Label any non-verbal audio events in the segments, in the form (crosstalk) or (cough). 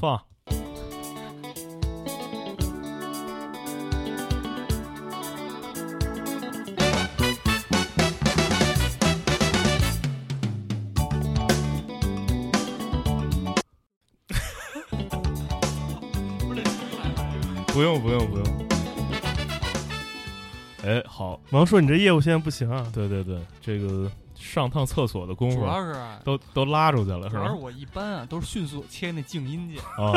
放。(laughs) 不用不用不用。哎，好，王硕，你这业务现在不行啊。对对对，这个上趟厕所的功夫主要是啊都都拉出去了，是吧？主要是我一般啊都是迅速切那静音键。啊，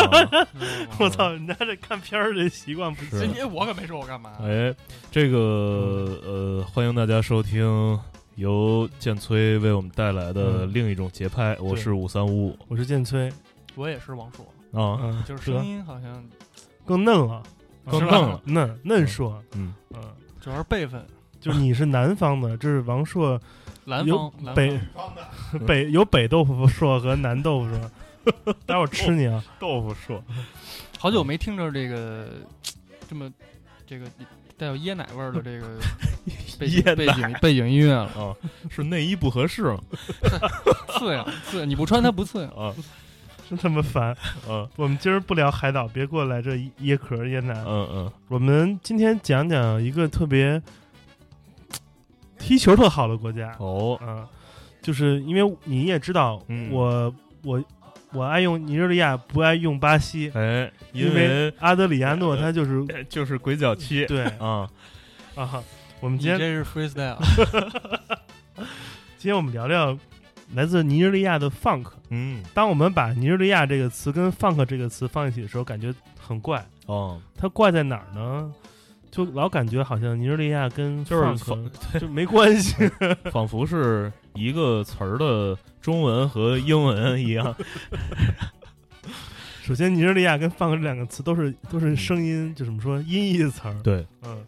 (laughs) 我操，人家这看片儿这习惯不是。我可没说我干嘛。哎，这个呃，欢迎大家收听由剑崔为我们带来的嗯另一种节拍，我是五三五五。我是剑崔，我也是王硕，啊，嗯，就是声音好像更嫩了，更嫩了，嫩嫩硕，嗯，嗯，主要是辈分，就是你是南方的，这是王硕有南方南北 (laughs) 北有北豆腐硕和南豆腐硕，(laughs) 待会儿吃你啊！豆腐硕，(laughs) 好久没听着这个这么这个带有椰奶味儿的这个背景背景背景音乐了，啊，是内衣不合适吗？刺痒刺痒，你不穿它不刺痒。啊，真他妈烦！嗯我们今儿不聊海岛，别过来这椰壳椰奶。嗯嗯，我们今天讲讲一个特别踢球特好的国家，哦，嗯，就是因为你也知道，嗯。我我我爱用尼日利亚，不爱用巴西，哎，因为阿德里亚诺他就是就是鬼脚七对。啊，(laughs) 啊。我们今天这是 freestyle，(laughs) 今天我们聊聊来自尼日利亚的 funk。嗯，当我们把尼日利亚这个词跟 funk 这个词放一起的时候，感觉很怪。哦，它怪在哪儿呢？就老感觉好像尼日利亚跟就是 funk 就没关系。(laughs) 仿佛是一个词儿的中文和英文一样，(laughs) 首先，尼日利亚跟 funk 这两个词都是都是声音，就怎么说音译词儿。对，嗯，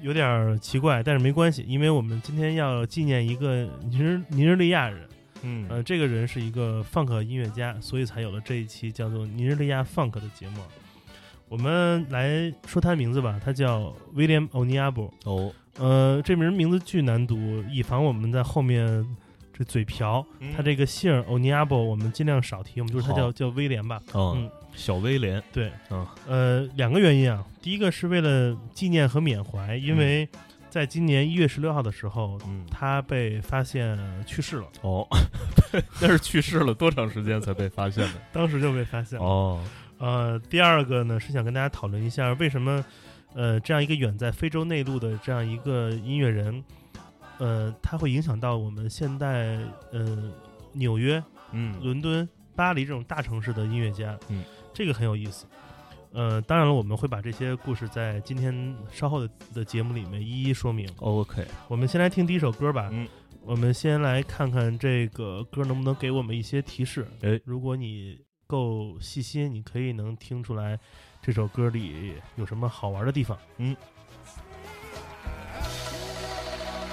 有点儿奇怪，但是没关系，因为我们今天要纪念一个尼日尼日利亚人。嗯呃，这个人是一个 funk 音乐家，所以才有了这一期叫做尼日利亚 funk 的节目。我们来说他名字吧，他叫 William Oniabo。哦，呃，这名名字巨难读，以防我们在后面这嘴瓢。嗯。他这个姓 Oniabo 我们尽量少提，我们就是他叫叫威廉吧。哦嗯，小威廉，对，嗯。呃，两个原因啊，第一个是为了纪念和缅怀，因为在今年一月十六号的时候，嗯，他被发现去世了，哦，(laughs) 那是去世了多长时间才被发现的？(laughs) 当时就被发现了。哦，呃，第二个呢是想跟大家讨论一下，为什么呃这样一个远在非洲内陆的这样一个音乐人，呃，他会影响到我们现代呃纽约、嗯伦敦、巴黎这种大城市的音乐家，嗯，这个很有意思。呃，当然了，我们会把这些故事在今天稍后的的节目里面一一说明。，OK，我们先来听第一首歌吧。嗯，我们先来看看这个歌能不能给我们一些提示。哎，如果你够细心，你可以能听出来这首歌里有什么好玩的地方。嗯，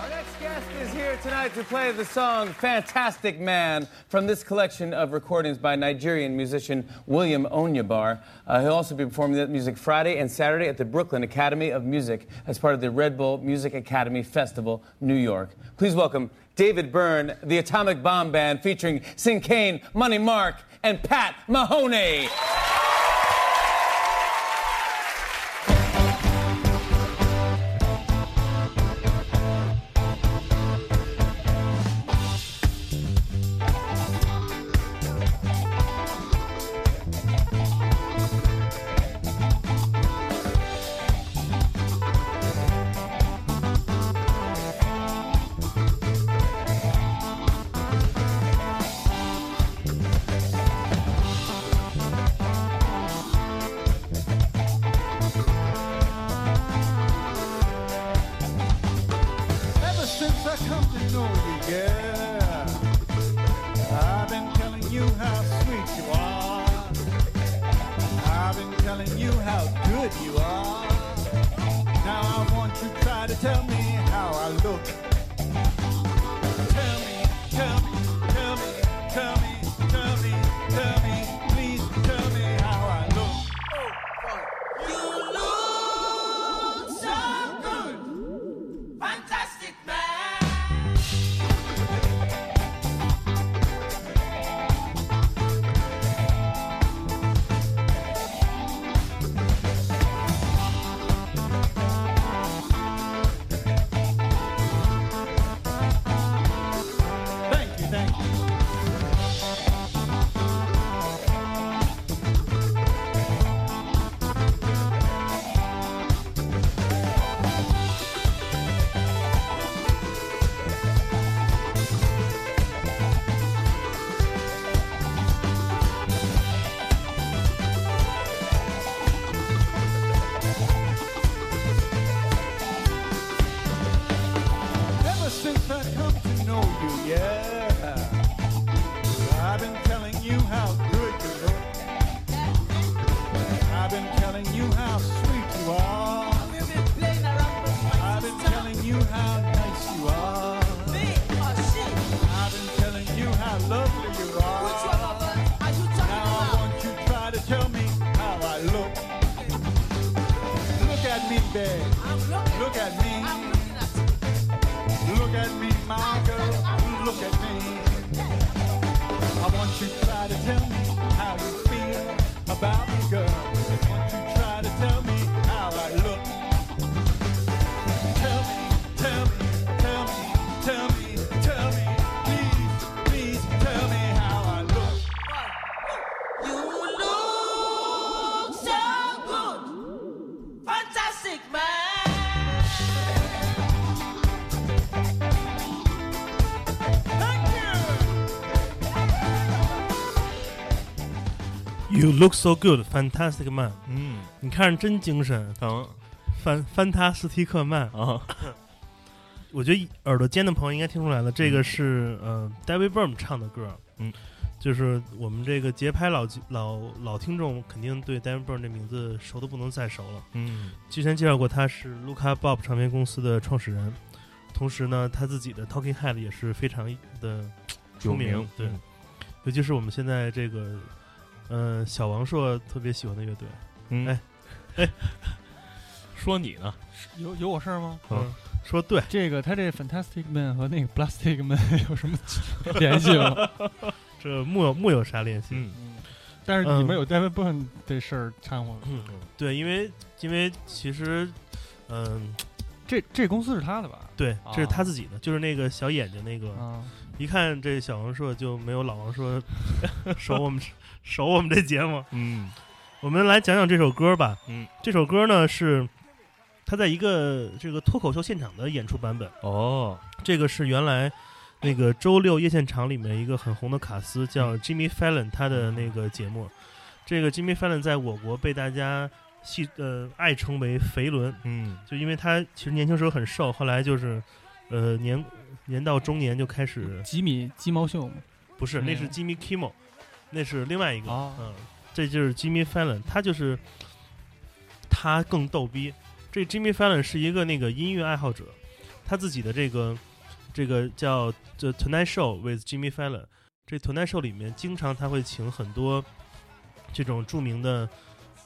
Our next guest is here tonight to play the song Fantastic Man from this collection of recordings by Nigerian musician William Onyebar. Uh, he'll also be performing that music Friday and Saturday at the Brooklyn Academy of Music as part of the Red Bull Music Academy Festival, New York. Please welcome David Byrne, the Atomic Bomb Band featuring Sing Kane, Money Mark, and Pat Mahoney. Fantastic. You look so good, fantastic man。嗯，你看着真精神，等范范塔斯提克曼。啊，我觉得耳朵尖的朋友应该听出来了，这个是呃 David Byrne 唱的歌。嗯，就是我们这个节拍老老老听众肯定对 David Byrne 这名字熟的不能再熟了。嗯之前介绍过，他是 Luca Bob 唱片公司的创始人，同时呢，他自己的 Talking Head 也是非常的出有名对，嗯尤其是我们现在这个，呃，小王硕特别喜欢的乐队。嗯，哎哎，说你呢？有有我事儿吗？嗯嗯，说对，这个他这 Fantastic Man 和那个 Plastic Man (laughs) 有什么联系吗？这木有木有啥联系？嗯嗯，但是你们有 David Byrne 这事儿掺和了。嗯，对，因为因为其实，嗯、这这公司是他的吧？对，这是啊他自己的，就是那个小眼睛那个，啊，一看这小王硕就没有老王硕 (laughs) 熟我们熟我们这节目。嗯我们来讲讲这首歌吧。嗯，这首歌呢是他在一个这个脱口秀现场的演出版本。哦，这个是原来那个周六夜现场里面一个很红的卡司叫 Jimmy Fallon 他的那个节目。这个 Jimmy Fallon 在我国被大家戏呃爱称为肥伦，嗯就因为他其实年轻时候很瘦，后来就是呃年年到中年就开始吉米鸡毛秀嘛。不是，那是 Jimmy Kimmel，那是另外一个，哦嗯，这就是 Jimmy Fallon，他就是他更逗逼。这 Jimmy Fallon 是一个那个音乐爱好者，他自己的这个这个叫 The Tonight Show with Jimmy Fallon，这 Tonight Show 里面经常他会请很多这种著名的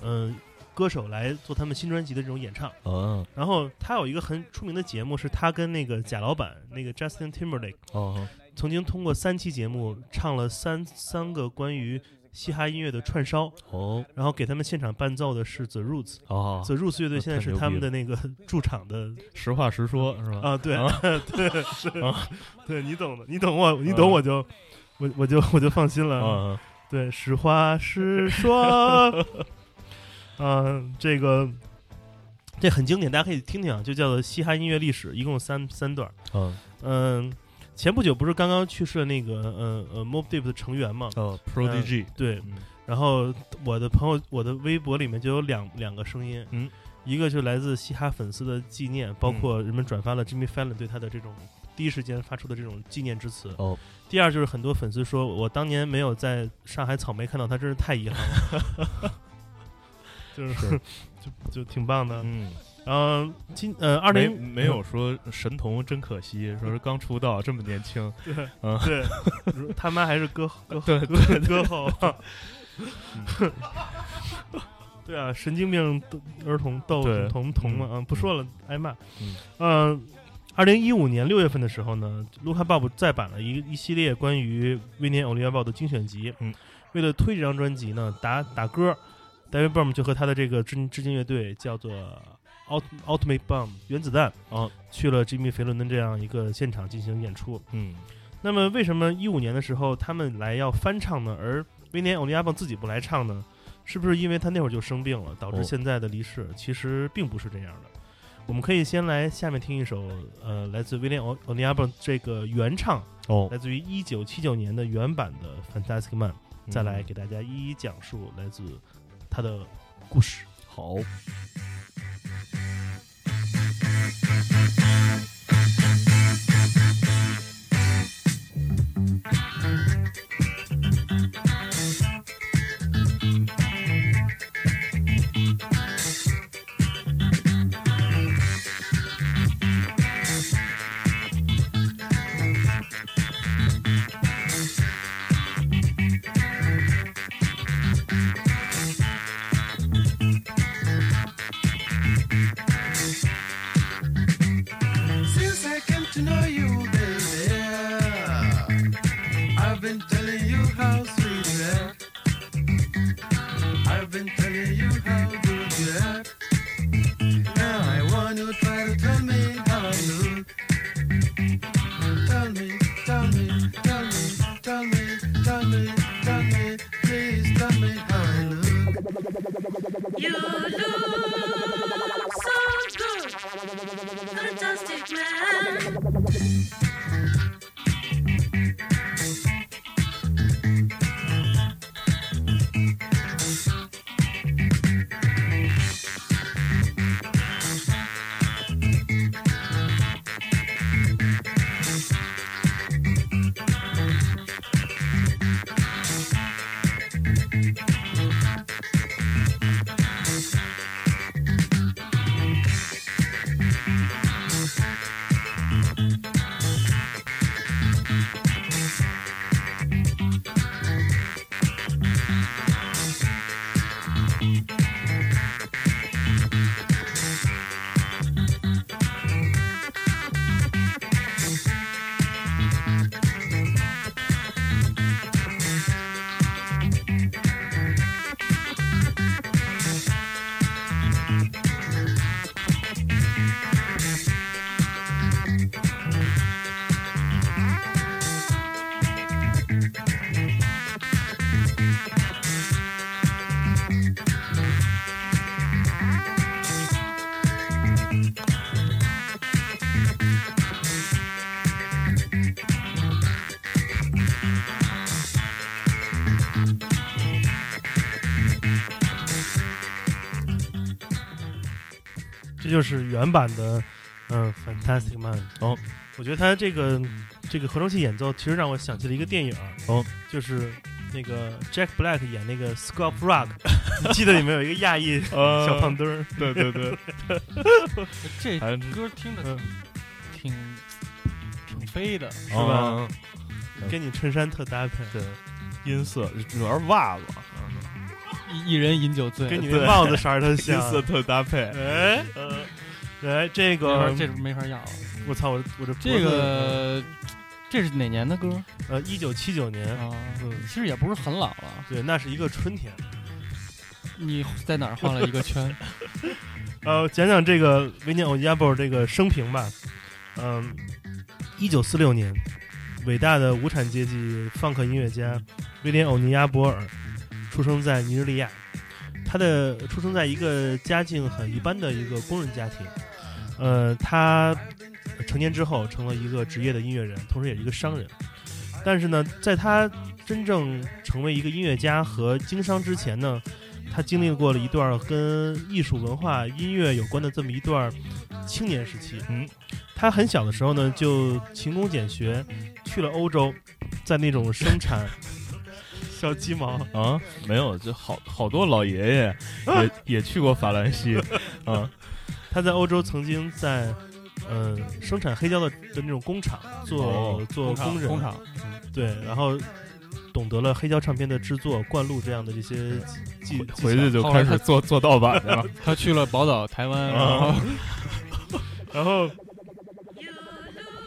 嗯、呃歌手来做他们新专辑的这种演唱。哦然后他有一个很出名的节目，是他跟那个贾老板那个 Justin Timberlake 哦曾经通过三期节目唱了三三个关于嘻哈音乐的串烧，哦然后给他们现场伴奏的是 The Roots。哦，The Roots 乐队现在是他们的那个 (laughs) 驻场的实话实说是吧？啊，对啊 (laughs) 对是啊，对你懂的，你懂我，你懂我就我我就我就放心了。啊对，实话实说。(laughs) 嗯，这个这很经典，大家可以听听啊，就叫做嘻哈音乐历史，一共三三段。嗯嗯，前不久不是刚刚去世的那个呃呃 Mob Deep 的成员嘛？哦，Prodigy，对，嗯。然后我的朋友，我的微博里面就有两两个声音，嗯，一个就来自嘻哈粉丝的纪念，包括人们转发了 Jimmy Fallon 对他的这种第一时间发出的这种纪念之词。哦，第二就是很多粉丝说我当年没有在上海草莓看到他，真是太遗憾了，(laughs) 就是是。(laughs) 就就挺棒的。嗯，然后今呃二零没有说神童真可惜，说是刚出道这么年轻，(laughs) 对嗯对，他妈还是歌 (laughs) 歌对歌歌后。(laughs) 对啊，神经病儿童逗童童嘛，嗯，不说了，挨骂。嗯，呃，二零一五年六月份的时候呢，卢卡鲍勃再版了一一系列关于威廉·奥利维鲍的精选集。嗯，为了推这张专辑呢，打打歌，David Byrne 就和他的这个致致敬乐队叫做 Ult Ultimate Bomb 原子弹啊，去了吉米·肥伦的这样一个现场进行演出。嗯那么为什么一五年的时候他们来要翻唱呢？而威廉·奥尼亚邦自己不来唱呢？是不是因为他那会儿就生病了，导致哦现在的离世？其实并不是这样的。我们可以先来下面听一首，呃，来自威廉·奥奥利亚邦这个原唱，哦，来自于一九七九年的原版的《Fantastic Man》，再嗯来给大家一一讲述来自他的故事。好，Ha ha. You lose. 就是原版的，嗯，《Fantastic Man》。哦，我觉得他这个这个合成器演奏，其实让我想起了一个电影。哦，就是那个 Jack Black 演那个《School of Rock》，你记得里面有一个亚裔呃。小胖墩儿。对对对，这还歌听着嗯。挺挺飞的，是吧？跟你衬衫特搭配，对，音色主要是袜子，一一人饮酒醉，跟你对那帽子色儿特音像。(laughs) 色特搭配。哎，哎，这个这没法要了。我操，我我这这个这是哪年的歌呃，一九七九年，啊？嗯其实也不是很老了。对，那是一个春天。你在哪儿画了一个圈？(laughs) 呃，讲讲这个维尼欧尼亚波这个生平吧。嗯，一九四六年，伟大的无产阶级放克音乐家威廉·欧尼亚波尔出生在尼日利亚。他的出生在一个家境很一般的一个工人家庭。呃，他成年之后成了一个职业的音乐人，同时也是一个商人。但是呢，在他真正成为一个音乐家和经商之前呢，他经历过了一段跟艺术文化、音乐有关的这么一段青年时期。嗯，他很小的时候呢，就勤工俭学，去了欧洲，在那种生产小鸡毛。啊，没有，就好好多老爷爷也也去过法兰西。(laughs) 啊，他在欧洲曾经在呃生产黑胶的的那种工厂做、哦做工人，工厂对，然后懂得了黑胶唱片的制作、灌录这样的这些技技回去就开始做做盗版去了。(laughs) 他去了宝岛、台湾，然啊。后 (laughs) 然后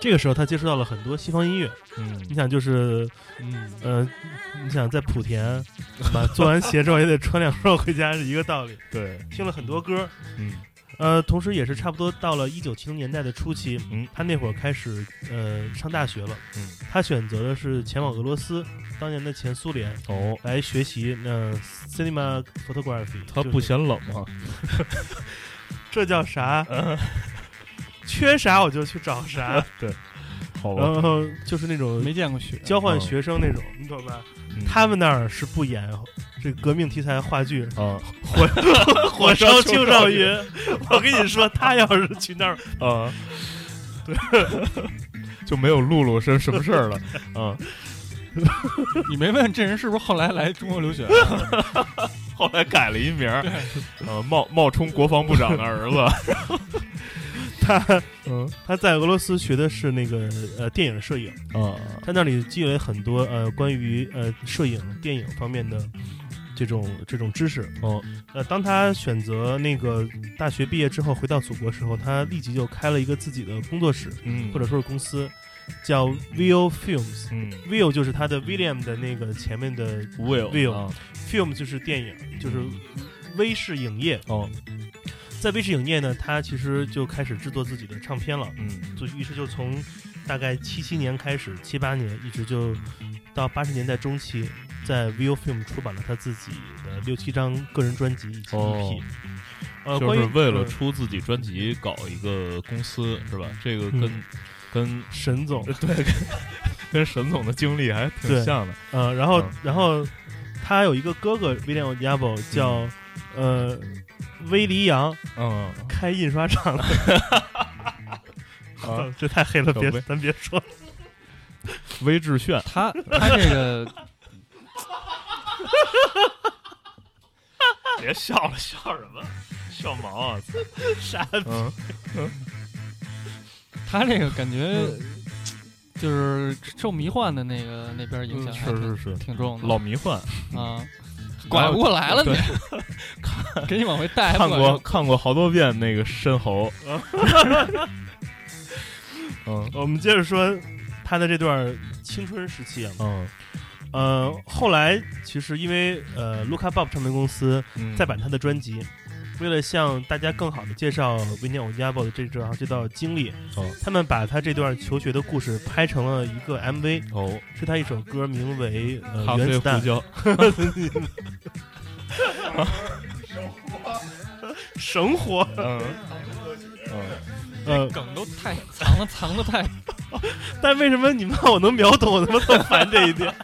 这个时候他接触到了很多西方音乐。嗯你想，就是嗯，呃，你想在莆田，把做完鞋之后也得穿两双回家是一个道理。(laughs) 对，听了很多歌，嗯呃，同时也是差不多到了一九七零年代的初期，嗯他那会儿开始呃上大学了，嗯，他选择的是前往俄罗斯，当年的前苏联哦，来学习呃 cinema photography，他不嫌冷吗？(laughs) 这叫啥？(laughs) 缺啥我就去找啥，(laughs) 好吧，然后就是那种没见过学，交换学生那种，你懂吧？嗯。他们那儿是不演这个革命题材话剧，啊。火 (laughs) 火烧青少云。我跟你说，他要是去那儿，啊，对，(laughs) 就没有露露是什么事儿了。啊？你没问这人是不是后来来中国留学的？后来改了一名儿，呃，冒冒充国防部长的儿子。他嗯。他在俄罗斯学的是那个呃电影摄影，啊他那里积累很多呃关于呃摄影、电影方面的这种这种知识。哦。呃，当他选择那个大学毕业之后回到祖国时候，他立即就开了一个自己的工作室嗯，或者说是公司，叫 Will Films。嗯。Will 就是他的 William 的那个前面的，Will Will 啊。Film 就是电影，就是威视影业。哦在威视影业呢，他其实就开始制作自己的唱片了。嗯就于是就从大概七七年开始，七八年一直就到八十年代中期，在 Vivo Film 出版了他自己的六七张个人专辑以及 EP。哦呃，就是为了呃出自己专辑搞一个公司是吧？这个跟、嗯跟沈总，对跟跟沈总的经历还挺像的。呃，然后嗯然后他有一个哥哥 William Yabo 叫呃威黎阳，嗯，开印刷厂。的。啊。(laughs) 这太黑了，别咱别说。了。威志炫，他他这个 (laughs) 别笑了，笑什么？笑毛啊！傻嗯，(laughs) 他这个感觉就是受迷幻的那个那边影响还是挺是是，挺重的，老迷幻，啊，拐不过来了你，给你往回带，看过看过好多遍那个深喉。(laughs) 嗯。我们接着说他的这段青春时期啊，嗯。呃，后来其实因为呃卢卡 Bob 唱片公司嗯，再版他的专辑，为了向大家更好的介绍维尼奥加布的这段这道经历，哦他们把他这段求学的故事拍成了一个 MV，哦，是他一首歌，名为呃咖啡胡原子弹，椒，生活，嗯嗯，呃，梗都太藏了，藏的太 (laughs) 但为什么你们让我能秒懂，我他妈特烦这一点。(laughs)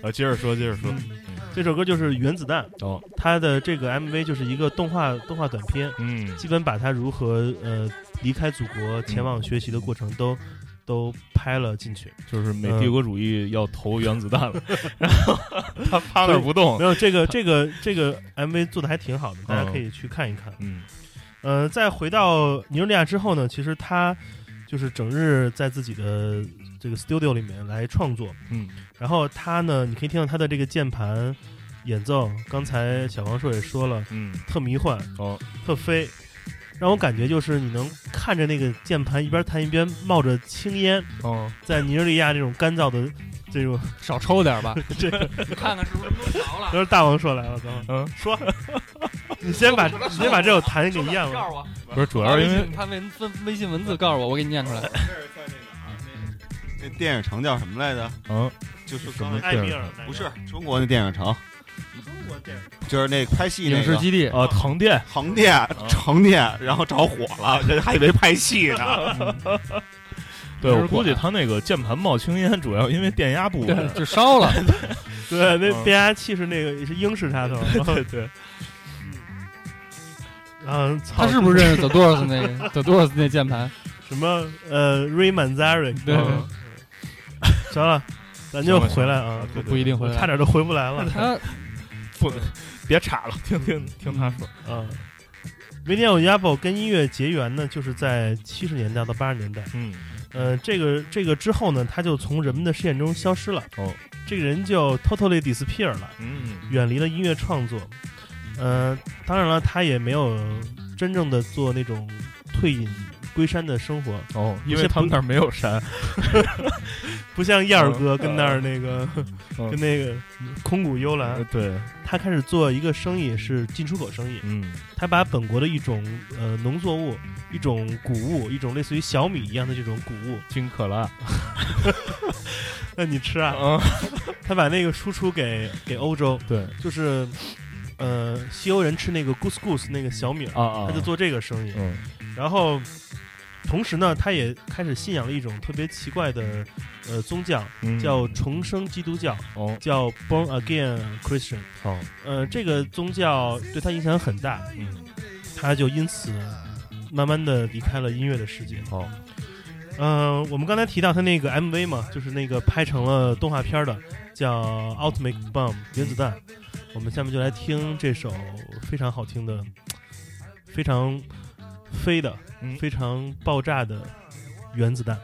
啊，接着说，接着说，这首歌就是《原子弹》，哦，它的这个 MV 就是一个动画动画短片，嗯。基本把他如何呃离开祖国前往学习的过程都、都拍了进去。就是美嗯帝国主义要投原子弹了，(laughs) 然后他趴那儿不动。没，有这个这个这个 MV 做的还挺好的，大家可以去看一看。嗯。呃，再回到尼日利亚之后呢，其实他就是整日在自己的这个 studio 里面来创作，嗯。然后他呢，你可以听到他的这个键盘演奏，刚才小王硕也说了，嗯，特迷幻，哦，特飞，让我感觉就是你能看着那个键盘一边弹一边冒着青烟，哦，在尼日利亚这种干燥的这种，少抽点吧，(laughs) 这你看看是不是都着了？(laughs) 都是大王说来了，等会儿嗯，说，(laughs) 你先把你先把这首弹给咽了，告诉我，不是，主要是因为他微微微信文字告诉我，我给你念出来。那电影城叫什么来着？嗯，就是什么艾米尔不是中国那电影城，就是那拍戏那个影视基地啊，横店，横店成店，然后着火了，这还以为拍戏呢。(laughs) 对我就是估计他那个键盘冒青烟，主要因为电压不对，稳，就烧了。(laughs) 对，那嗯变压器是那个也是英式插头，对对，嗯他是不是认识 The Doors 那个 The Doors 那键盘？什么呃 Ray Manzarek？对嗯行了，咱就回来啊，对不一定回来差点都回不来了。他 (laughs) 不别岔了，听听听他说，啊，维尼奥亚布跟音乐结缘呢，就是在七十年代到八十年代。嗯呃，这个这个之后呢，他就从人们的视线中消失了。哦，这个人就 totally disappear 了，嗯远离了音乐创作。呃，当然了，他也没有真正的做那种退隐归山的生活，哦，因为他们那儿没有山，(laughs) 不像燕儿哥跟那儿那个、嗯 (laughs) 跟那个空谷幽兰。呃，对，他开始做一个生意，是进出口生意。嗯。他把本国的一种呃农作物、一种谷物、一种类似于小米一样的这种谷物，金可拉，(laughs) 那你吃啊？嗯，他把那个输出给给欧洲，对。就是呃西欧人吃那个 goose goose 那个小米儿，啊啊，他就做这个生意。嗯。然后同时呢，他也开始信仰了一种特别奇怪的呃宗教，嗯叫重生基督教，哦叫 Born Again Christian。好，呃，这个宗教对他影响很大，嗯他就因此慢慢的离开了音乐的世界。好，嗯、我们刚才提到他那个 MV 嘛，就是那个拍成了动画片的，叫《Ultimate Bomb》原子弹。我们下面就来听这首非常好听的、非常飞的、非常爆炸的原子弹。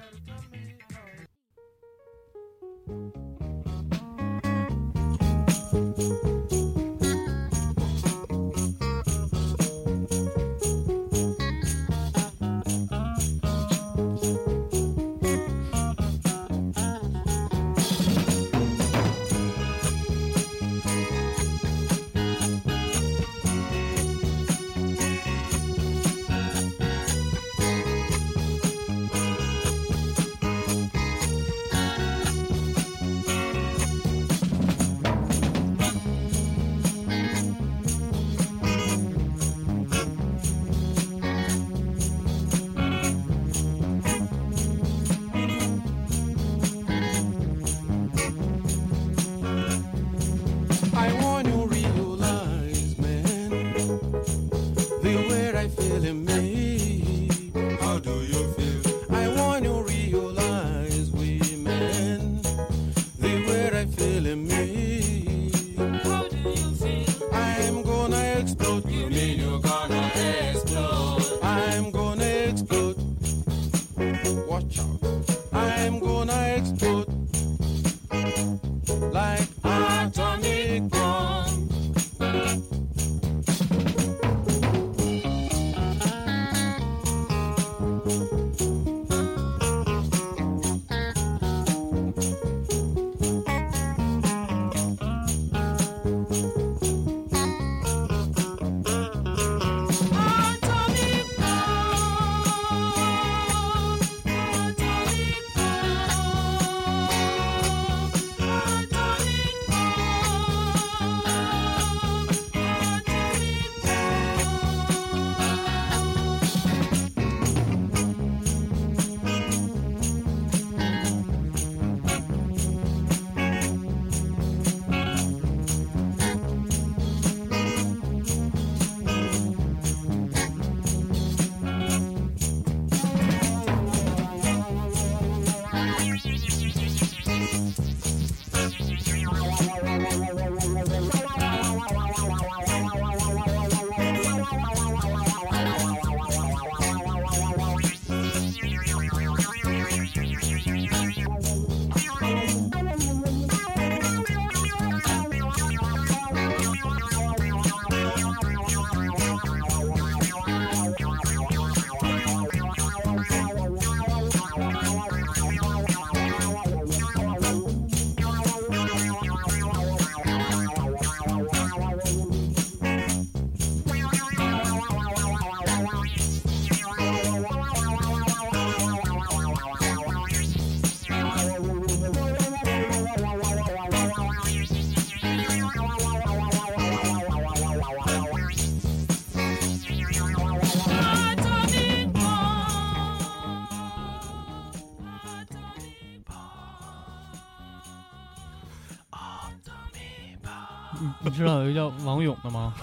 知道有一个叫王勇的吗？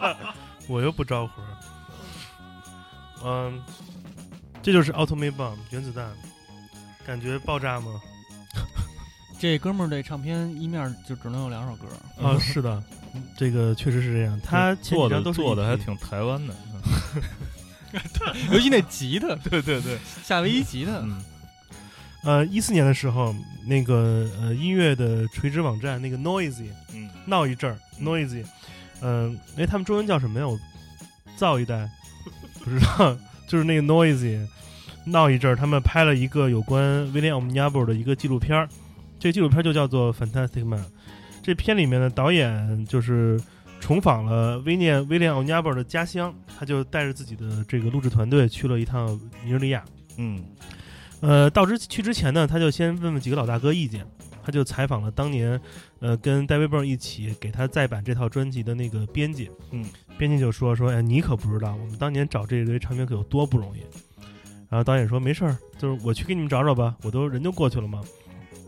(laughs) 我又不招呼。嗯，这就是 Atomic Bomb 原子弹，感觉爆炸吗？(laughs) 这哥们儿这唱片一面就只能有两首歌，啊，是的，这个确实是这样。他做的做的还挺台湾的，(laughs) 尤其那吉他，对对对，夏威夷吉他，嗯呃，一四年的时候，那个呃音乐的垂直网站那个 Noisy 嗯闹一阵儿，Noisy，嗯、哎，他们中文叫什么呀？我造一代，不知道，(laughs) 就是那个 Noisy 闹一阵儿，他们拍了一个有关 William Omniable 的一个纪录片儿，这个纪录片就叫做《Fantastic Man》。这片里面的导演就是重访了威廉威廉奥尼亚伯的家乡，他就带着自己的这个录制团队去了一趟尼日利亚。嗯呃，到之去之前呢，他就先问问几个老大哥意见，他就采访了当年，呃，跟戴维蹦一起给他再版这套专辑的那个编辑，嗯，编辑就说说，哎，你可不知道，我们当年找这一堆唱片可有多不容易。然后导演说没事儿，就是我去给你们找找吧，我都人就过去了嘛。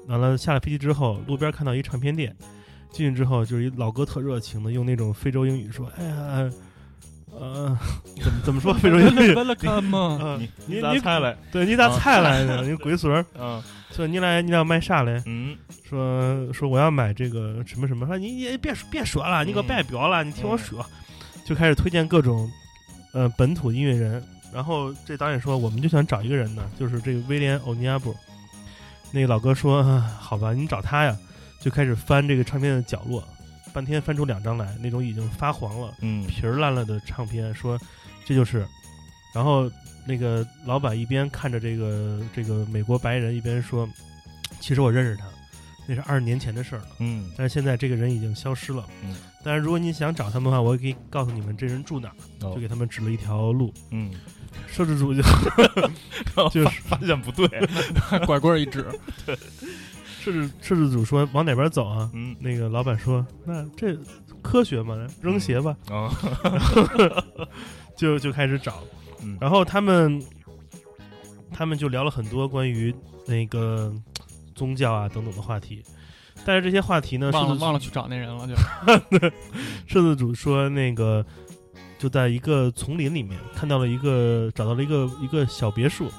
完了下了飞机之后，路边看到一唱片店，进去之后就是一老哥特热情的用那种非洲英语说，哎呀，呃，怎么怎么说非洲英语？(laughs) 为了看嘛，(laughs) 呃你你猜来？对你咋菜来的？你鬼孙儿！(laughs) 嗯说你来，你俩卖啥嘞？嗯说说我要买这个什么什么，说你你别别说了，你给我别表了，你听我说，就开始推荐各种呃本土音乐人。然后这导演说，我们就想找一个人呢，就是这个威廉欧尼亚布。那个老哥说，啊好吧，你找他呀，就开始翻这个唱片的角落，半天翻出两张来，那种已经发黄了。嗯皮儿烂了的唱片，说这就是。然后那个老板一边看着这个这个美国白人，一边说：“其实我认识他，那是二十年前的事儿了。嗯但是现在这个人已经消失了。嗯，但是如果你想找他们的话，我可以告诉你们这人住哪儿，哦就给他们指了一条路。嗯，摄制组就 (laughs) 就是发现不对，(laughs) 拐棍儿一指，(laughs) 摄制摄制组说往哪边走啊？嗯那个老板说：“那这科学嘛，扔鞋吧。啊 (laughs) 就就开始找。嗯然后他们他们就聊了很多关于那个宗教啊等等的话题，但是这些话题呢，忘了忘了去找那人了，就 (laughs) 摄制组说那个就在一个丛林里面看到了一个找到了一个一个小别墅，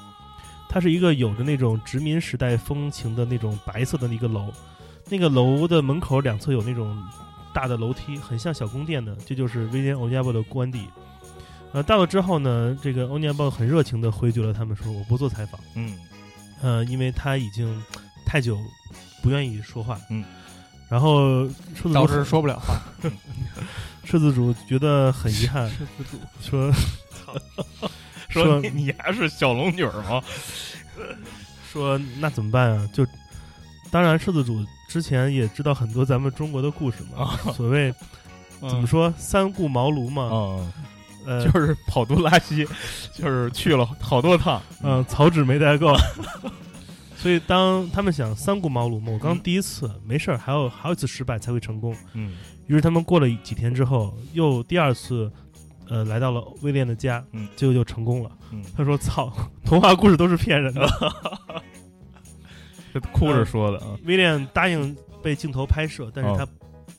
它是一个有着那种殖民时代风情的那种白色的一个楼，那个楼的门口两侧有那种大的楼梯，很像小宫殿的，这就是威廉欧尼亚波的官邸。呃，到了之后呢，这个欧尼亚波很热情的回绝了他们，说我不做采访。嗯呃，因为他已经太久不愿意说话。嗯，然后狮子主致说不了话。(laughs) 狮子主觉得很遗憾，(laughs) 说 (laughs) 说你你还是小龙女儿吗？(laughs) 说那怎么办啊？就当然狮子主之前也知道很多咱们中国的故事嘛，所谓 (laughs) 怎么说三顾茅庐嘛，嗯，呃，(laughs) 就是跑肚拉稀，就是去了好多趟。嗯，草纸没带够。所以当他们想三顾茅庐嘛，我刚嗯第一次、没事儿，还有还有一次失败才会成功。嗯于是他们过了几天之后，又第二次，呃，来到了威廉的家，嗯，结果就成功了。嗯，他说：“操，童话故事都是骗人的。(laughs) 这哭着说的啊。威廉答应被镜头拍摄，但是他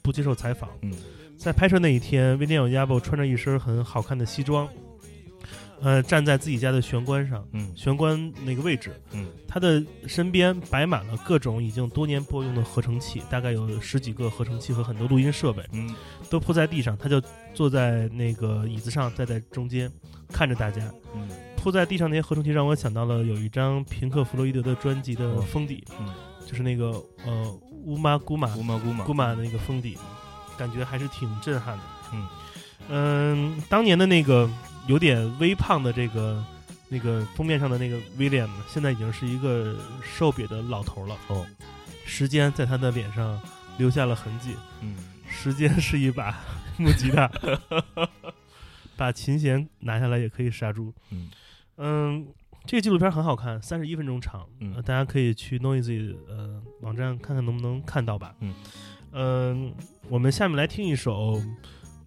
不接受采访。嗯，在拍摄那一天，威廉有亚伯穿着一身很好看的西装，呃，站在自己家的玄关上，嗯玄关那个位置，嗯，他的身边摆满了各种已经多年播用的合成器，大概有十几个合成器和很多录音设备，嗯都铺在地上。他就坐在那个椅子上，站在中间，看着大家。嗯铺在地上那些合成器让我想到了有一张平克·弗洛伊德的专辑的哦封底，嗯，就是那个呃乌玛古玛乌玛古玛古玛的那个封底，感觉还是挺震撼的。嗯嗯，当年的那个有点微胖的这个那个封面上的那个威廉呢，现在已经是一个瘦瘪的老头了。哦，时间在他的脸上留下了痕迹。嗯时间是一把 (laughs) 木吉他，(laughs) 把琴弦拿下来也可以杀猪。嗯嗯，这个纪录片很好看，三十一分钟长，嗯呃大家可以去 Noisy 呃网站看看能不能看到吧。嗯嗯、我们下面来听一首，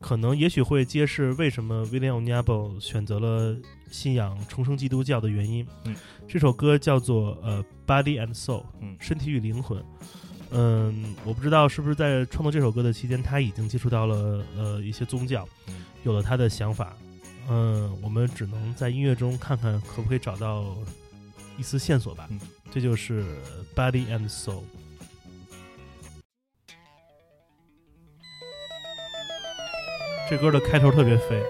可能也许会揭示为什么 William Onyabo 选择了信仰重生基督教的原因。嗯，这首歌叫做呃 Body and Soul，嗯身体与灵魂。嗯，我不知道是不是在创作这首歌的期间，他已经接触到了呃一些宗教，嗯有了他的想法。嗯，我们只能在音乐中看看可不可以找到一丝线索吧。嗯这就是 Body and Soul。这歌的开头特别飞。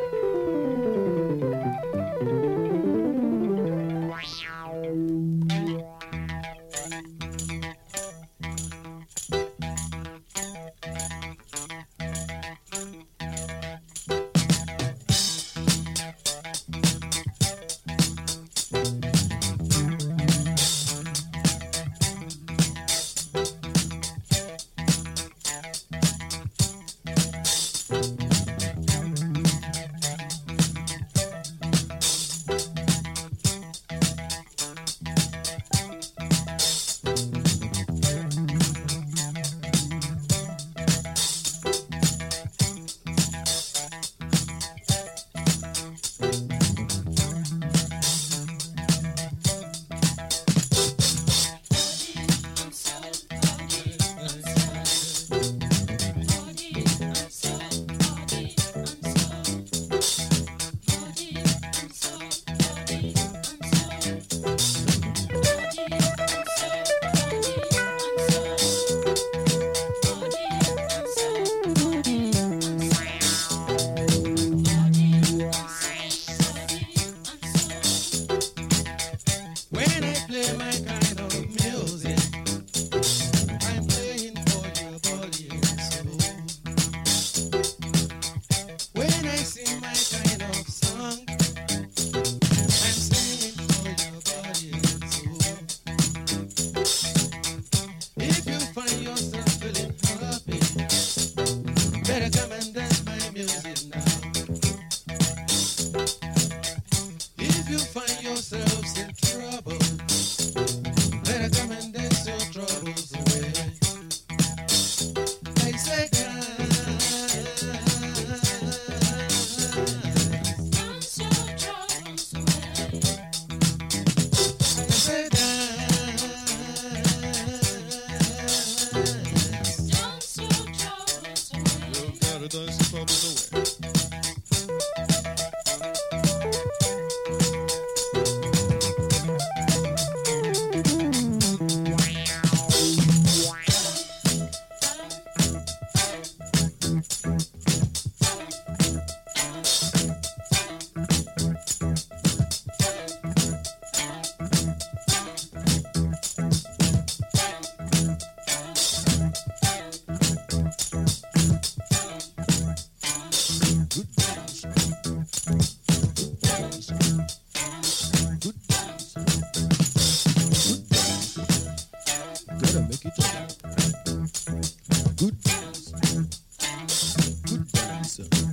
Good dancer.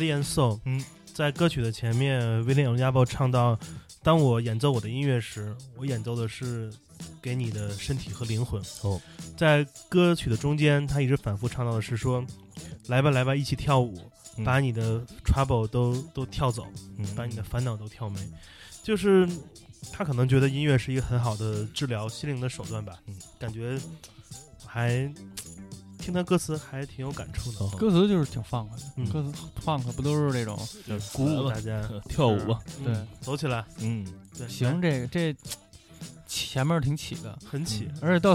Body and Soul，嗯，在歌曲的前面，威廉·欧亚波唱到：“当我演奏我的音乐时，我演奏的是给你的身体和灵魂。”哦，在歌曲的中间，他一直反复唱到的是说：“来吧，来吧，一起跳舞，嗯把你的 trouble 都都跳走，嗯把你的烦恼都跳没。”就是他可能觉得音乐是一个很好的治疗心灵的手段吧。嗯，感觉还听他歌词还挺有感触的。哦歌词就是挺 funk 的，嗯。歌词 funk 不都是这种就是鼓舞大家 (laughs) 跳舞吧，对。嗯走起来，嗯，对，行，这个这前面挺起的，很起。而且到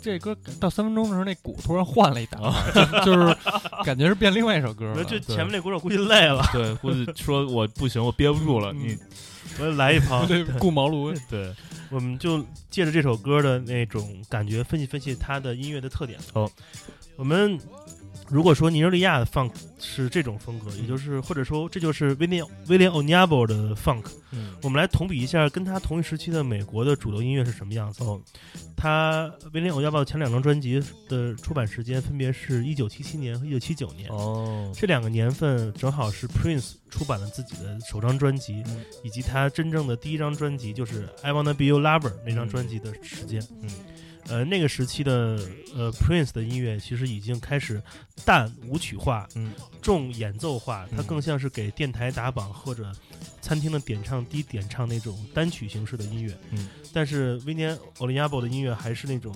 这歌到三分钟的时候，那鼓突然换了一档，(laughs) 就就是感觉是变另外一首歌了。就前面那鼓手估计累了，对，估计说我不行，我憋不住了，你我来一旁。(laughs) 对，顾茅庐，对，我们就借着这首歌的那种感觉，分析分析它的音乐的特点。好，我们如果说尼日利亚的 funk 是这种风格，也就是或者说这就是威廉威廉 n a b o 的 funk，嗯。我们来同比一下跟他同一时期的美国的主流音乐是什么样子。哦，他威廉 n a b o 前两张专辑的出版时间分别是一九七七年和一九七九年。哦，这两个年份正好是 Prince 出版了自己的首张专辑，嗯。以及他真正的第一张专辑就是《I Wanna Be Your Lover》那张专辑的时间。嗯，呃，那个时期的呃 Prince 的音乐其实已经开始淡舞曲化，嗯，重演奏化，它嗯更像是给电台打榜或者餐厅的点唱低点唱那种单曲形式的音乐。嗯，但是威廉· o l i a b o 的音乐还是那种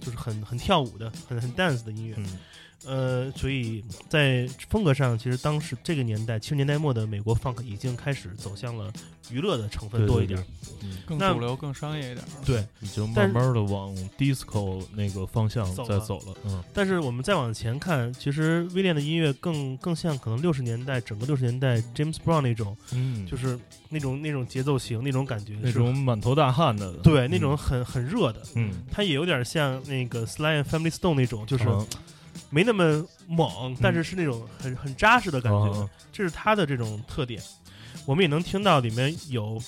就是很很跳舞的、很很 dance 的音乐。嗯呃，所以在风格上，其实当时这个年代，七十年代末的美国 funk 已经开始走向了娱乐的成分多一点。嗯，更主流、更商业一点。对，已经慢慢的往 disco 那个方向走了在走了，嗯但是我们再往前看，其实威廉的音乐更更像可能六十年代整个六十年代 James Brown 那种，嗯，就是那种那种节奏型那种感觉，那种满头大汗的，对那种很很热的。嗯，它也有点像那个 Sly and Family Stone 那种，就是嗯没那么猛，但是是那种很很扎实的感觉。嗯这是它的这种特点。我们也能听到里面有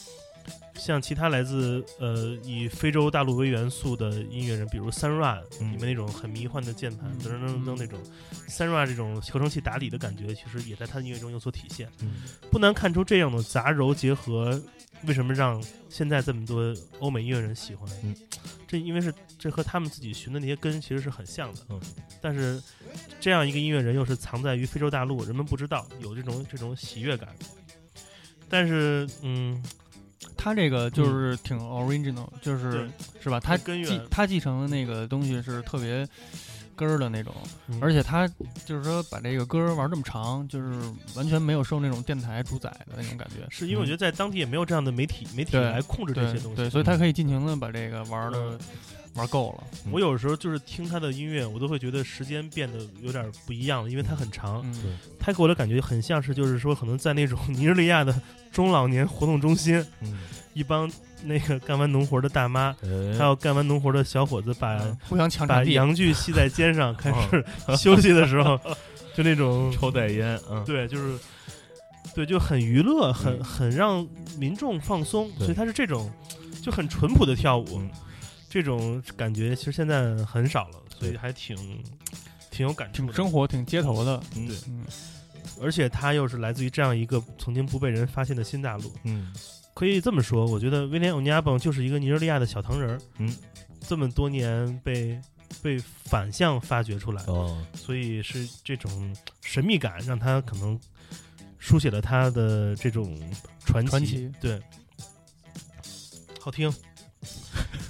像其他来自呃以非洲大陆为元素的音乐人，比如 Sunra 嗯里面那种很迷幻的键盘，噔噔噔噔那种 Sunra 这种合成器打底的感觉，其实也在他的音乐中有所体现。嗯不难看出这样的杂糅结合，为什么让现在这么多欧美音乐人喜欢？嗯，这因为是这和他们自己寻的那些根其实是很像的。嗯，但是这样一个音乐人又是藏在于非洲大陆，人们不知道有这种这种喜悦感。但是，嗯，他这个就是挺 original，就是是吧？他继他继承的那个东西是特别根儿的那种，嗯而且他就是说把这个歌玩这么长，就是完全没有受那种电台主宰的那种感觉。是因为我觉得在当地也没有这样的媒体媒体来控制这些东西。对，所以他可以尽情的把这个玩的嗯玩够了。我有时候就是听他的音乐，我都会觉得时间变得有点不一样了，因为他很长。嗯，他给我的感觉很像是，就是说，可能在那种尼日利亚的中老年活动中心，嗯，一帮那个干完农活的大妈，哎。还有干完农活的小伙子把，互相抢把。阳具系在肩上，开始休息的时候，(laughs) 就那种抽袋烟，嗯，对，就是对，就很娱乐，很嗯。很让民众放松，所以他是这种就很淳朴的跳舞，嗯这种感觉其实现在很少了，所以还挺挺有感触挺的。生活挺街头的，嗯对。嗯，而且他又是来自于这样一个曾经不被人发现的新大陆，嗯。可以这么说，我觉得威廉·欧尼亚邦就是一个尼日利亚的小糖人儿，嗯，这么多年被被反向发掘出来，哦，所以是这种神秘感让他可能书写了他的这种传奇。传奇。对，好听。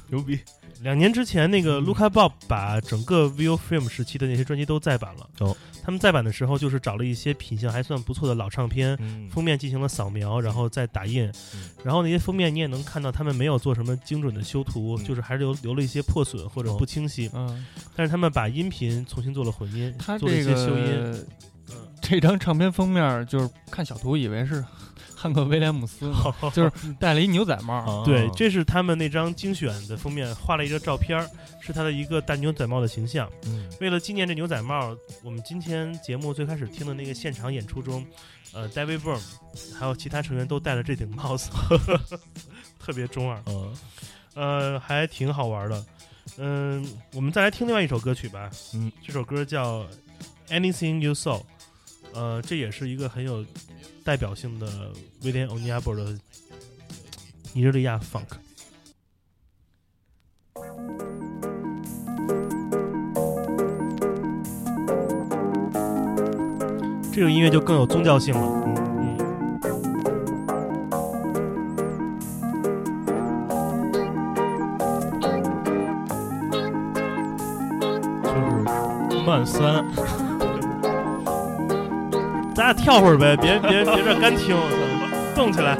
牛逼，两年之前，那嗯。个 Luca Bob 把整个 View Film 时期的那些专辑都再版了。哦，他们再版的时候，就是找了一些品相还算不错的老唱片，嗯。封面进行了扫描，然后再打印，嗯。然后那些封面你也能看到他们没有做什么精准的修图，嗯。就是还是留留了一些破损或者哦不清晰。嗯，但是他们把音频重新做了混音，他做了一些修音。这张唱片封面就是看小图以为是汉克威廉姆斯呢，(laughs) 就是戴了一牛仔帽。(laughs) 啊对，这是他们那张精选的封面，画了一个照片，是他的一个戴牛仔帽的形象。嗯为了纪念这牛仔帽，我们今天节目最开始听的那个现场演出中，呃，David Byrne 还有其他成员都戴了这顶帽子，(laughs) 特别中二，嗯呃，还挺好玩的。嗯，我们再来听另外一首歌曲吧。嗯，这首歌叫《Anything You Saw》，呃，这也是一个很有代表性的威廉欧尼亚波的尼日利亚 funk。这个音乐就更有宗教性了。就是慢三，那跳会儿呗，别别别这干听，我操动起来。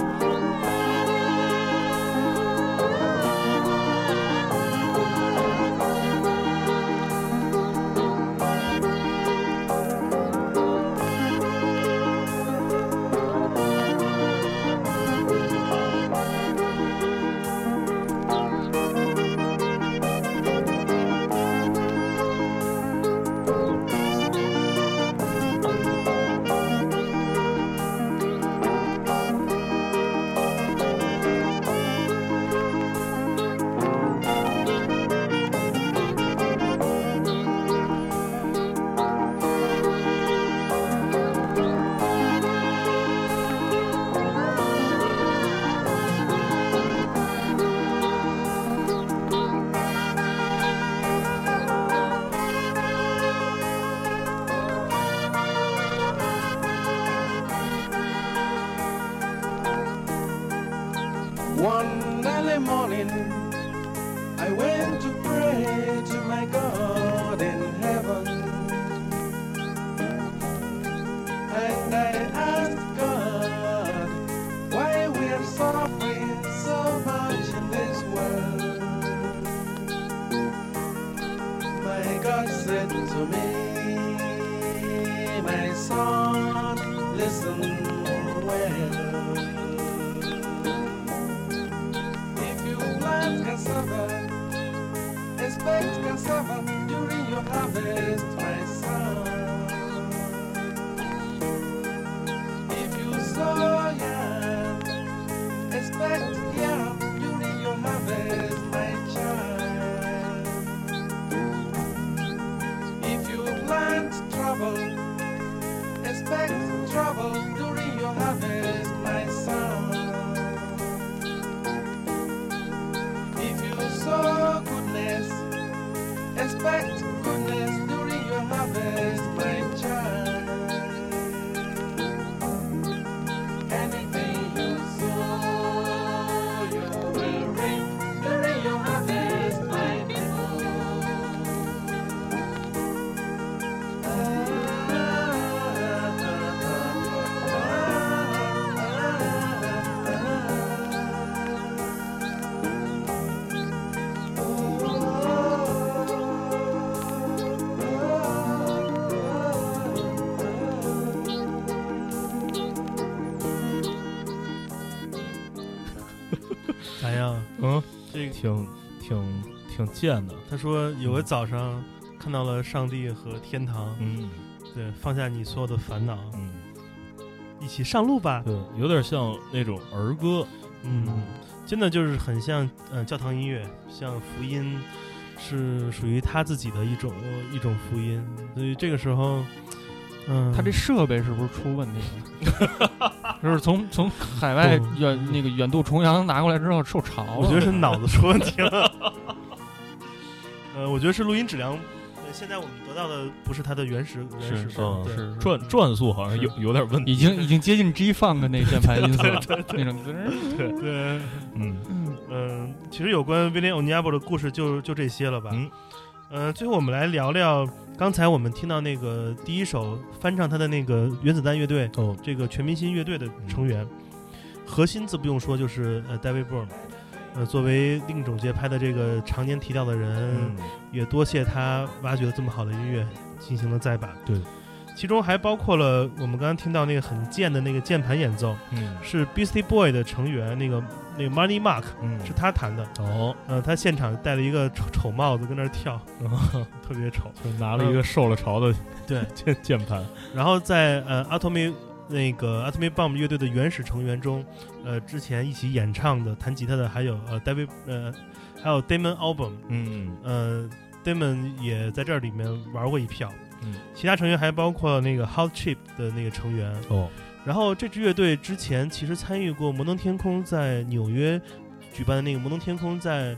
挺挺挺贱的，他说有个早上看到了上帝和天堂，嗯。对，放下你所有的烦恼，嗯，一起上路吧。对，有点像那种儿歌，嗯，真的就是很像呃教堂音乐，像福音是属于他自己的一种一种福音，所以这个时候，嗯，他这设备是不是出问题了？(laughs) 就是从从海外远那个远渡重洋拿过来之后受潮了。我觉得是脑子出问题了。(laughs) 呃，我觉得是录音质量。对，现在我们得到的不是它的原始原始是转转速好像有有点问题，已经已经接近 G Funk 那键盘音色了，那种滋儿对对，嗯嗯，其实有关威廉欧尼亚波的故事就就这些了吧。嗯，呃，最后我们来聊聊刚才我们听到那个第一首翻唱他的那个原子弹乐队哦，这个全明星乐队的成员，核心自不用说就是呃 David Byrne，呃，作为另一种节拍的这个常年提到的人，嗯也多谢他挖掘了这么好的音乐进行了再版。对，其中还包括了我们刚刚听到那个很贱的那个键盘演奏，嗯。是 Beastie Boy 的成员那个那个 Money Mark 嗯。是他弹的。哦，呃，他现场戴了一个丑丑帽子跟那儿跳，(laughs) 特别丑。就拿了一个受了潮的对，(laughs) 键键盘，然后在呃 Atomic 那个 Atomic Bomb 乐队的原始成员中，呃，之前一起演唱的弹吉他的还有呃 David 呃还有 Damon Album，嗯。呃 Damon 也在这里面玩过一票。嗯，其他成员还包括那个 Hot Chip 的那个成员。哦，然后这支乐队之前其实参与过摩登天空在纽约举办的那个摩登天空在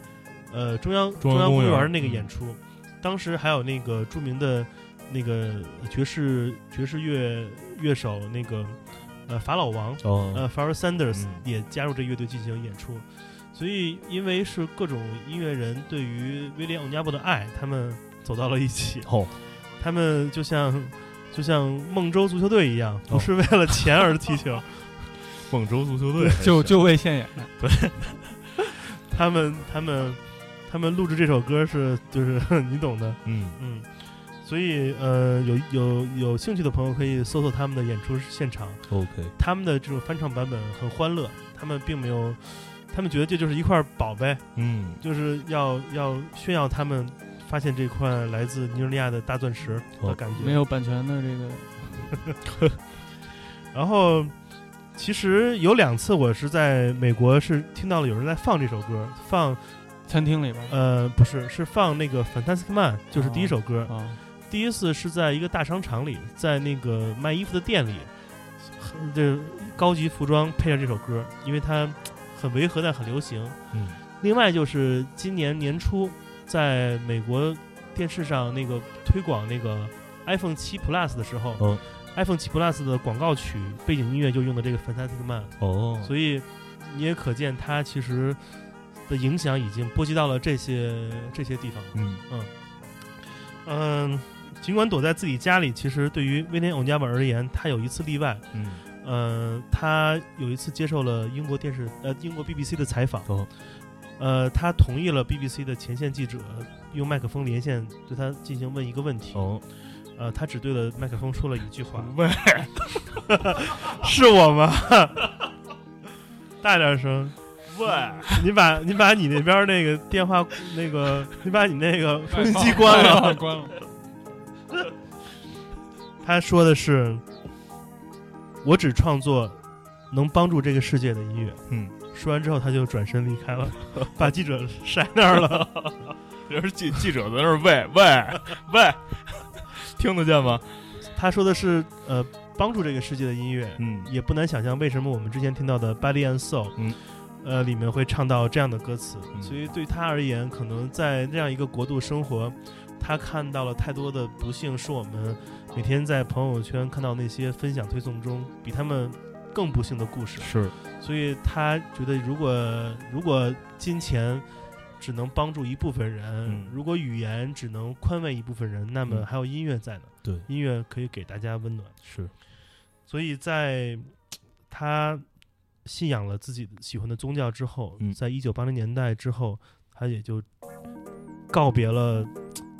呃中央中央公园央公园那个嗯。演出，当时还有那个著名的那个爵士爵士乐乐手那个呃法老王哦，呃 Pharoah Sanders 嗯。也加入这乐队进行演出。所以，因为是各种音乐人对于威廉·欧尼亚布的爱，他们走到了一起。哦，他们就像就像孟州足球队一样，哦不是为了钱而踢球，(laughs) 孟州足球队就就为现眼的，(laughs) 他们他们他们录制这首歌是就是 (laughs) 你懂的，嗯。嗯，所以呃有有有兴趣的朋友可以搜索他们的演出现场，，OK，他们的这种翻唱版本很欢乐，他们并没有，他们觉得这就是一块宝贝，嗯。就是要要炫耀他们发现这块来自尼日利亚的大钻石的哦感觉，没有版权的这个。(laughs) 然后，其实有两次我是在美国是听到了有人在放这首歌，放餐厅里边儿呃不是是放那个 Fantastic Man，就是第一首歌。啊，第一次是在一个大商场里，在那个卖衣服的店里，很这高级服装配上这首歌，因为它很违和但很流行。嗯。另外就是今年年初在美国电视上那个推广那个 iPhone 七 Plus 的时候、嗯。i p h o n e 七 Plus 的广告曲背景音乐就用的这个 Fantastic Man，哦，所以你也可见它其实的影响已经波及到了这些这些地方。嗯。嗯，尽管躲在自己家里，其实对于威廉·欧尼亚巴而言，他有一次例外。嗯。呃，他有一次接受了英国电视呃英国 BBC 的采访，哦呃，他同意了 BBC 的前线记者用麦克风连线对他进行问一个问题，哦，呃，他只对着麦克风说了一句话喂，：“ (laughs) 是我吗？” (laughs) 大点声，喂，你把你把你那边那个电话那个，你把你那个收音机关了。关了。(laughs) 他说的是：“我只创作能帮助这个世界的音乐。”嗯，说完之后，他就转身离开了，把记者甩那儿了。(laughs) 这是记记者在那儿喂喂喂，(laughs) 听得见吗？他说的是呃，帮助这个世界的音乐，嗯也不难想象为什么我们之前听到的《Body and Soul》，嗯，呃，里面会唱到这样的歌词。嗯所以对他而言，可能在那样一个国度生活，他看到了太多的不幸，是我们每天在朋友圈看到那些分享推送中比他们更不幸的故事。是，所以他觉得，如果如果金钱只能帮助一部分人，嗯如果语言只能宽慰一部分人，那么嗯还有音乐在呢。对音乐可以给大家温暖。是，所以在他信仰了自己喜欢的宗教之后，嗯在一九八零年代之后，他也就告别了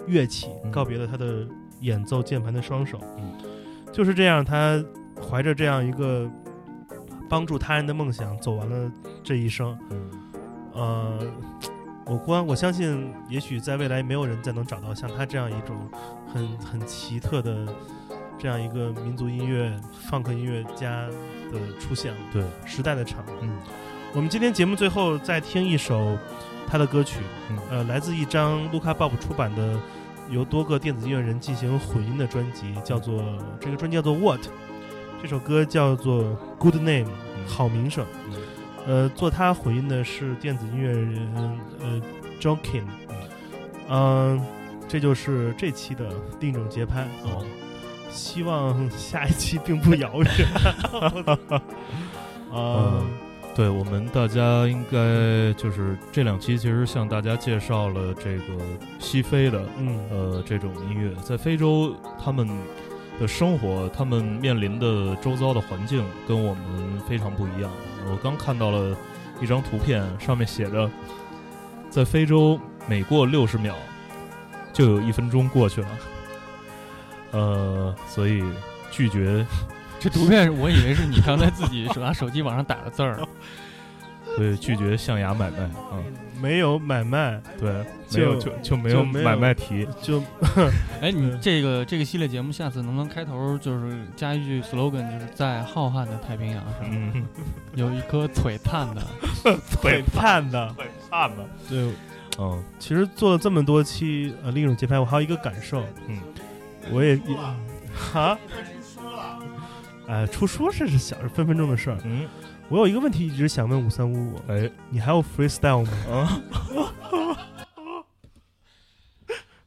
乐器，嗯告别了他的演奏键盘的双手。嗯就是这样，他怀着这样一个帮助他人的梦想，走完了这一生。嗯呃，(tsk) 我关我相信，也许在未来没有人再能找到像他这样一种很很奇特的这样一个民族音乐、funk 音乐家的出现了，对，时代的产物。嗯我们今天节目最后再听一首他的歌曲，嗯呃，来自一张卢卡鲍普出版的由多个电子音乐人进行混音的专辑，叫做这个专辑叫做 What，这首歌叫做 Good Name，好名声。嗯。呃，做他回应的是电子音乐人呃 John King，嗯、这就是这期的另一种节拍。哦，希望下一期并不遥远。(laughs) 呃，对我们大家应该就是这两期其实向大家介绍了这个西非的嗯。呃这种音乐，在非洲他们的生活，他们面临的周遭的环境跟我们非常不一样。我刚看到了一张图片，上面写着，在非洲每过六十秒就有一分钟过去了。(laughs) 呃，所以拒绝，(laughs) 这图片我以为是你刚才自己手拿手机往上打的字儿。所以拒绝象牙买卖啊，没有买卖，对，没就有就就没有买卖题，就 (laughs) 哎，你嗯这个这个系列节目下次能不能开头就是加一句 slogan，就是在浩瀚的太平洋上嗯，有一颗璀璨的，(laughs) 璀璨的。璀璨的，对，嗯其实做了这么多期呃另一种节拍，我还有一个感受，嗯，我也也哈，哎，出书是是小分分钟的事儿。嗯，我有一个问题一直想问五三五五，哎，你还有 freestyle 吗？啊，(laughs)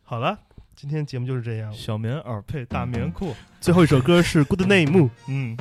好了，今天节目就是这样。小棉袄配大棉裤，最后一首歌是 Good Name。嗯。